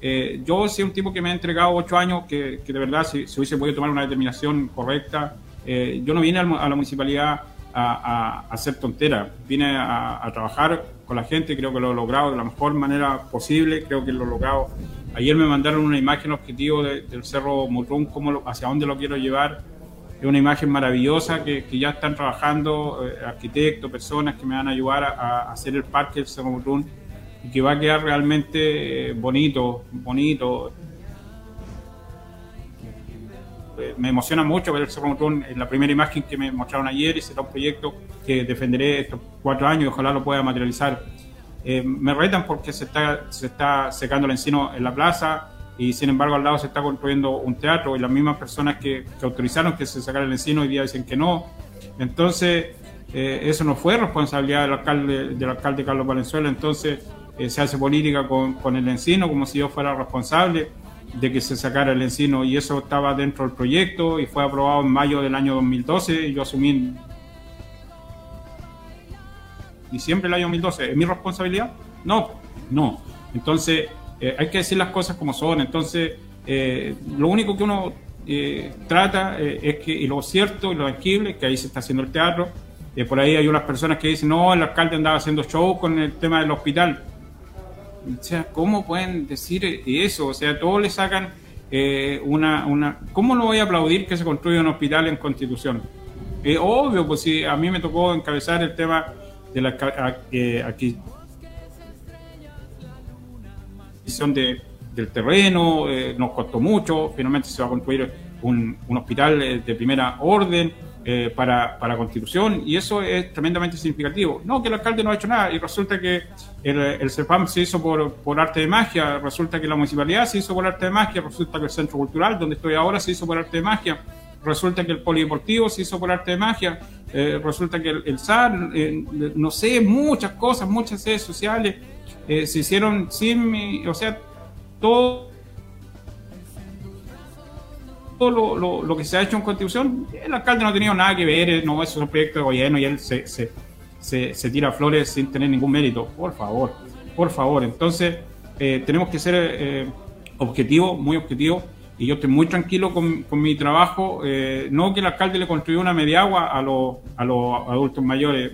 Eh, yo soy un tipo que me ha entregado ocho años, que, de verdad si, si, hubiese podido tomar una determinación correcta, eh, yo no vine a la municipalidad a, a, hacer tontera, vine a, a, trabajar con la gente, creo que lo he logrado de la mejor manera posible, creo que lo he logrado. Ayer me mandaron una imagen objetivo del Cerro Mutrún, cómo hacia dónde lo quiero llevar es una imagen maravillosa que, que ya están trabajando eh, arquitectos, personas que me van a ayudar a, hacer el parque del Cerro Mutrún y que va a quedar realmente eh, bonito, bonito. Eh, me emociona mucho ver el Cerro Mutrún en la primera imagen que me mostraron ayer y será un proyecto que defenderé estos cuatro años y ojalá lo pueda materializar. me retan porque se está, se está secando el encino en la plaza, y sin embargo al lado se está construyendo un teatro y las mismas personas que, autorizaron que se sacara el encino hoy día dicen que no. Entonces, eh, eso no fue responsabilidad del alcalde, del alcalde Carlos Valenzuela, entonces eh, se hace política con, con, el encino como si yo fuera responsable de que se sacara el encino y eso estaba dentro del proyecto y fue aprobado en mayo del año 2012 y yo asumí diciembre del año 2012. ¿Es mi responsabilidad? No, no. Entonces, eh, hay que decir las cosas como son. Entonces, eh, lo único que uno eh, trata es que, y lo cierto y lo tangible, que ahí se está haciendo el teatro. por ahí hay unas personas que dicen, no, el alcalde andaba haciendo show con el tema del hospital. O sea, ¿cómo pueden decir eso? O sea, todos le sacan una, una... ¿Cómo no voy a aplaudir que se construya un hospital en Constitución? Es obvio, pues si a mí me tocó encabezar el tema de la aquí de, del terreno, eh, nos costó mucho, finalmente se va a construir un, un hospital eh, de primera orden eh, para, para Constitución y eso es tremendamente significativo. No, que el alcalde no ha hecho nada y resulta que el, el CEPAM se hizo por, por arte de magia, resulta que la municipalidad se hizo por arte de magia, resulta que el centro cultural donde estoy ahora se hizo por arte de magia resulta que el polideportivo se hizo por arte de magia, resulta que el, el SAR, no sé, muchas cosas, muchas redes sociales, eh, se hicieron sin o sea, todo, lo, lo, que se ha hecho en Constitución, el alcalde no ha tenido nada que ver, eh, no, es un proyecto de gobierno y él se, tira flores sin tener ningún mérito, por favor, por favor. Entonces, eh, tenemos que ser objetivos, muy objetivos, y yo estoy muy tranquilo con, mi trabajo, no que el alcalde le construyó una mediagua a los, a los adultos mayores,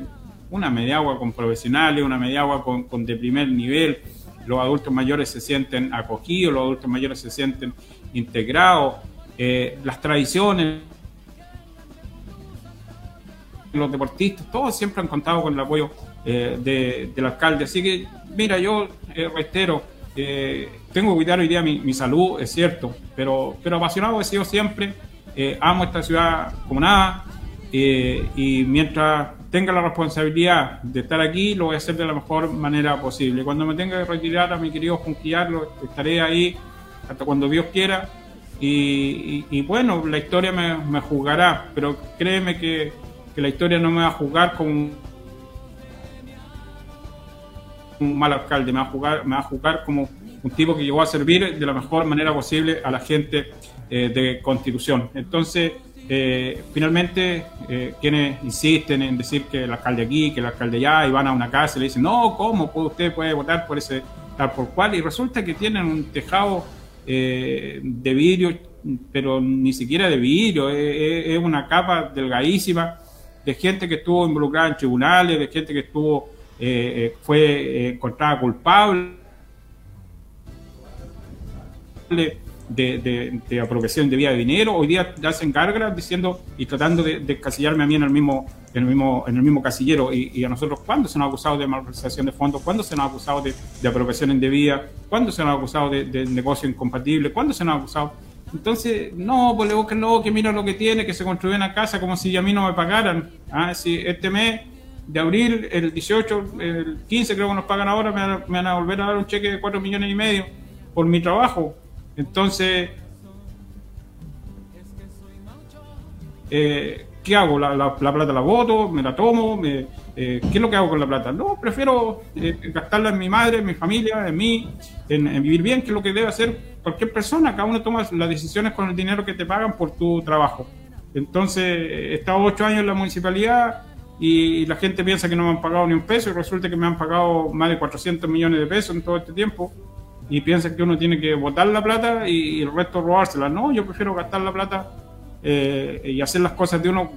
una mediagua con profesionales, una mediagua con, con de primer nivel. Los adultos mayores se sienten acogidos, los adultos mayores se sienten integrados. Eh, las tradiciones, los deportistas, todos siempre han contado con el apoyo eh, del alcalde. Así que, mira, yo eh, reitero, tengo que cuidar hoy día mi, mi, salud, es cierto, pero, pero apasionado he sido siempre, amo esta ciudad como nada, y mientras tenga la responsabilidad de estar aquí, lo voy a hacer de la mejor manera posible. Cuando me tenga que retirar a mi querido Junquillar, estaré ahí hasta cuando Dios quiera. Y, bueno, la historia me, me juzgará, pero créeme que, la historia no me va a juzgar como un mal alcalde, me va a juzgar, me va a juzgar como un tipo que llegó a servir de la mejor manera posible a la gente eh, de Constitución. Entonces, eh, finalmente, eh, quienes insisten en decir que el alcalde aquí, que el alcalde allá, y van a una casa y le dicen, no, ¿cómo usted puede votar por ese tal por cual? Y resulta que tienen un tejado eh, de vidrio, pero ni siquiera de vidrio, es una capa delgadísima de gente que estuvo involucrada en tribunales, de gente que estuvo, fue encontrada culpable de, de, apropiación de vía de dinero, hoy día hacen gárgaras diciendo y tratando de, de a mí en el mismo, en el mismo, en el mismo casillero. Y, a nosotros, ¿cuándo se nos ha acusado de malversación de fondos? ¿Cuándo se nos ha acusado de, de apropiación indebida? ¿Cuándo se nos ha acusado de, negocio incompatible? ¿Cuándo se nos ha acusado? Entonces, no, pues le busquen no, que mira lo que tiene, que se construyó una casa como si a mí no me pagaran. Ah, si este mes de abril, el 18, el 15 creo que nos pagan ahora, me van, a, volver a dar un cheque de 4 millones y medio por mi trabajo. Entonces, eh, ¿qué hago? La, la, plata la voto, me la tomo, me, eh, ¿qué es lo que hago con la plata? No, prefiero eh, gastarla en mi madre, en mi familia, en mí, en, vivir bien, que es lo que debe hacer cualquier persona. Cada uno toma las decisiones con el dinero que te pagan por tu trabajo. Entonces, he estado ocho años en la municipalidad y la gente piensa que no me han pagado ni un peso y resulta que me han pagado más de 400 millones de pesos en todo este tiempo y piensa que uno tiene que botar la plata y, el resto robársela. No, yo prefiero gastar la plata eh, y hacer las cosas de uno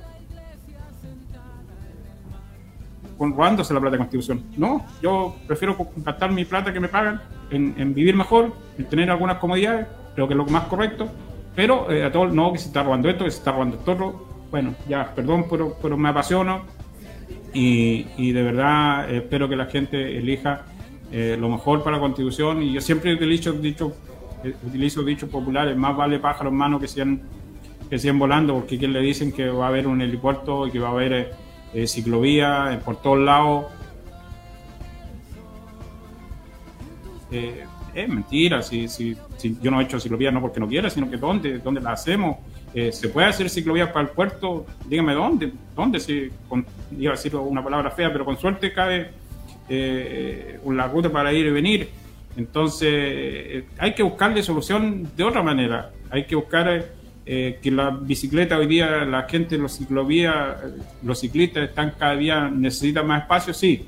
con, robándose la plata de constitución. No, yo prefiero gastar mi plata que me pagan en, vivir mejor, en tener algunas comodidades, creo que es lo más correcto, pero eh, a todos, no, que se está robando esto, que se está robando esto Bueno, ya, perdón, pero, pero me apasiono y, y de verdad espero que la gente elija eh, lo mejor para la constitución y yo siempre utilizo, dicho, eh, utilizo dichos populares, más vale pájaro en mano que sean, que sean volando, porque quien le dicen que va a haber un helipuerto y que va a haber eh, ciclovía por todos lados. es mentira, si, si, si, yo no he hecho ciclovía no porque no quiera, sino que dónde, dónde la hacemos. ¿Se puede hacer ciclovía para el puerto? Dígame dónde, dónde, si, con, iba decir una palabra fea, pero con suerte cabe eh, la ruta para ir y venir. Entonces, eh, hay que buscarle solución de otra manera. Hay que buscar eh, que la bicicleta hoy día, la gente, los ciclovías, los ciclistas están cada día, necesitan más espacio, sí.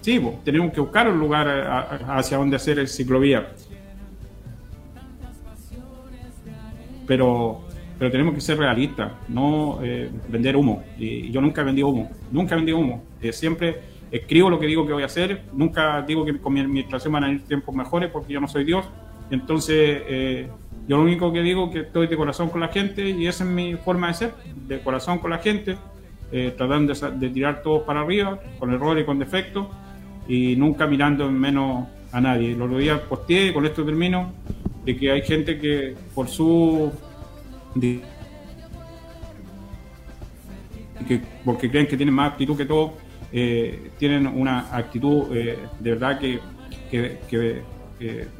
Sí, tenemos que buscar un lugar hacia donde hacer el ciclovía. Pero, pero tenemos que ser realistas, no vender humo. Y yo nunca vendí humo, nunca vendí humo. siempre escribo lo que digo que voy a hacer, nunca digo que con mi administración van a ir tiempos mejores porque yo no soy Dios, entonces eh, yo lo único que digo es que estoy de corazón con la gente y esa es mi forma de ser, de corazón con la gente, eh, tratando de, tirar todos para arriba, con errores y con defectos y nunca mirando en menos a nadie. Los otro día posteé, y con esto termino, de que hay gente que por su... que porque creen que tienen más actitud que todo, eh, tienen una actitud eh, de verdad que, que,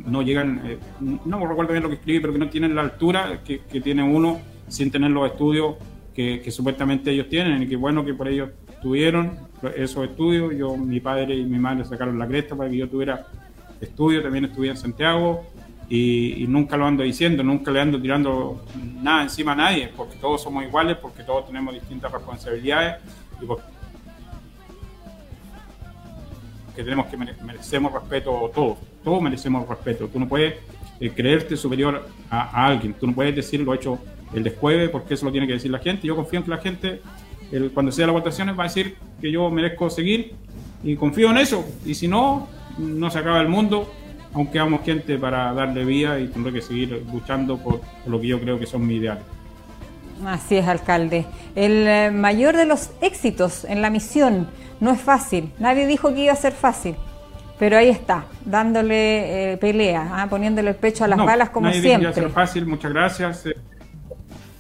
no llegan, eh, no me recuerdo bien lo que escribí, pero que no tienen la altura que, tiene uno sin tener los estudios que, supuestamente ellos tienen y que bueno que por ellos tuvieron esos estudios. Yo, mi padre y mi madre sacaron la cresta para que yo tuviera estudios, también estudié en Santiago y, nunca lo ando diciendo, nunca le ando tirando nada encima a nadie, porque todos somos iguales, porque todos tenemos distintas responsabilidades y porque que tenemos que merecemos respeto todos, todos merecemos respeto. Tú no puedes eh, creerte superior a, alguien, tú no puedes decir lo hecho el descueve porque eso lo tiene que decir la gente. Yo confío en que la gente, cuando sea las votaciones, va a decir que yo merezco seguir y confío en eso. Y si no, no se acaba el mundo, aunque hagamos gente para darle vida y tendré que seguir luchando por lo que yo creo que son mis ideales. Así es, alcalde. El eh, mayor de los éxitos en la misión no es fácil. Nadie dijo que iba a ser fácil. Pero ahí está, dándole eh, pelea, ¿ah? poniéndole el pecho a las balas como nadie siempre. Dijo que iba a ser fácil, muchas gracias. Eh.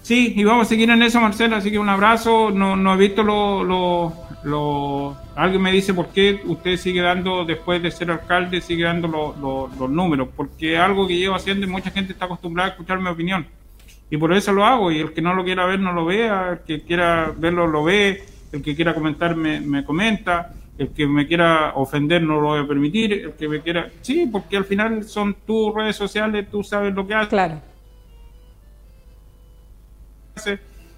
Sí, y vamos a seguir en eso, Marcela, así que un abrazo. No, no he visto lo, lo, lo, Alguien me dice por qué usted sigue dando, después de ser alcalde, sigue dando los números. Porque algo que llevo haciendo y mucha gente está acostumbrada a escuchar mi opinión. Y por eso lo hago. Y el que no lo quiera ver, no lo vea. El que quiera verlo, lo ve el que quiera comentar me, comenta, el que me quiera ofender no lo voy a permitir, el que me quiera... Sí, porque al final son tus redes sociales, tú sabes lo que haces. Claro.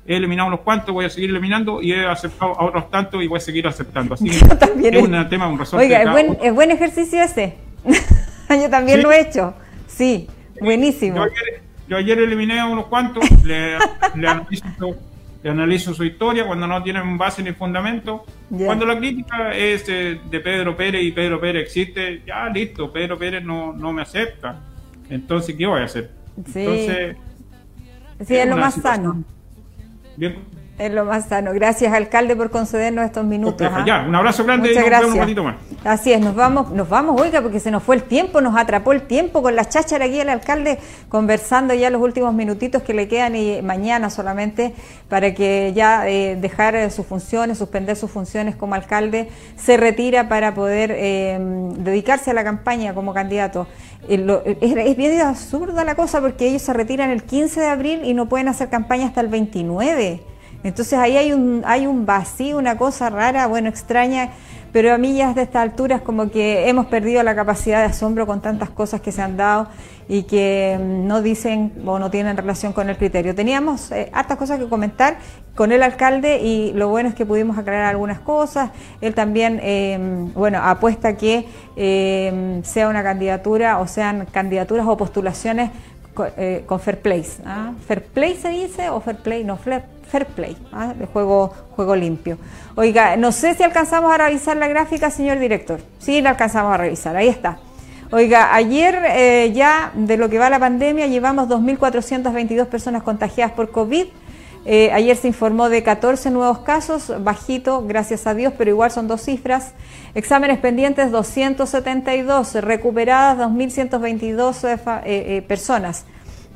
He eliminado unos cuantos, voy a seguir eliminando y he aceptado a otros tantos y voy a seguir aceptando. Así que también es un tema, un resorte. Oiga, es buen, es buen ejercicio ese. yo también lo he hecho. Sí, buenísimo. Yo ayer, eliminé a unos cuantos, le, le le analizo su historia cuando no tienen base ni fundamento. Cuando la crítica es de, Pedro Pérez y Pedro Pérez existe, ya listo, Pedro Pérez no, no me acepta. Entonces, ¿qué voy a hacer? Sí, Entonces, sí es, lo más sano. Bien Es lo más sano. Gracias, alcalde, por concedernos estos minutos. ¿ah? Ya, un abrazo grande y nos vemos un ratito más. Así es, nos vamos, nos vamos, oiga, porque se nos fue el tiempo, nos atrapó el tiempo con la cháchara aquí el alcalde conversando ya los últimos minutitos que le quedan y mañana solamente para que ya eh, dejar sus funciones, suspender sus funciones como alcalde, se retira para poder eh, dedicarse a la campaña como candidato. Eh, es, es bien absurda la cosa porque ellos se retiran el 15 de abril y no pueden hacer campaña hasta el 29. Entonces ahí hay un, hay un vacío, una cosa rara, bueno, extraña, pero a mí ya desde estas alturas como que hemos perdido la capacidad de asombro con tantas cosas que se han dado y que mm, no dicen o no tienen relación con el criterio. Teníamos eh, hartas cosas que comentar con el alcalde y lo bueno es que pudimos aclarar algunas cosas. Él también, eh, bueno, apuesta que eh, sea una candidatura o sean candidaturas o postulaciones eh, con, fair play. ¿ah? ¿Fair play se dice o fair play? No, fair, play, ¿ah? de juego, juego limpio. Oiga, no sé si alcanzamos a revisar la gráfica, señor director. Sí, la alcanzamos a revisar, ahí está. Oiga, ayer eh, ya de lo que va la pandemia llevamos 2.422 personas contagiadas por COVID. Eh, ayer se informó de 14 nuevos casos, bajito, gracias a Dios, pero igual son dos cifras. Exámenes pendientes 272, recuperadas 2.122 eh, eh, personas.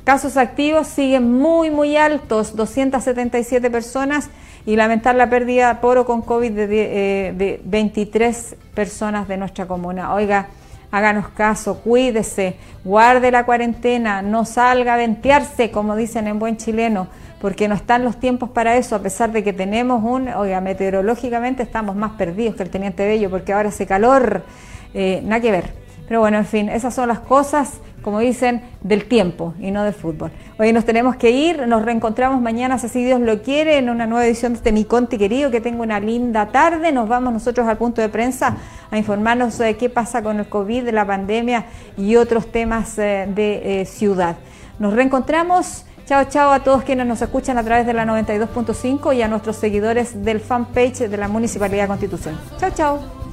Casos activos siguen muy, muy altos, 277 personas y lamentar la pérdida por o con COVID de, de 23 personas de nuestra comuna. Oiga, háganos caso, cuídese, guarde la cuarentena, no salga a ventearse, como dicen en buen chileno porque no están los tiempos para eso, a pesar de que tenemos un, oiga, meteorológicamente estamos más perdidos que el Teniente Bello, porque ahora hace calor, eh, nada que ver. Pero bueno, en fin, esas son las cosas, como dicen, del tiempo y no del fútbol. Hoy nos tenemos que ir, nos reencontramos mañana, si Dios lo quiere, en una nueva edición de este Mi Conti querido, que tenga una linda tarde. Nos vamos nosotros al punto de prensa a informarnos de qué pasa con el COVID, la pandemia y otros temas eh, de eh, ciudad. Nos reencontramos Chao, chao a todos quienes nos escuchan a través de la 92.5 y a nuestros seguidores del fanpage de la Municipalidad de Constitución. Chao, chao.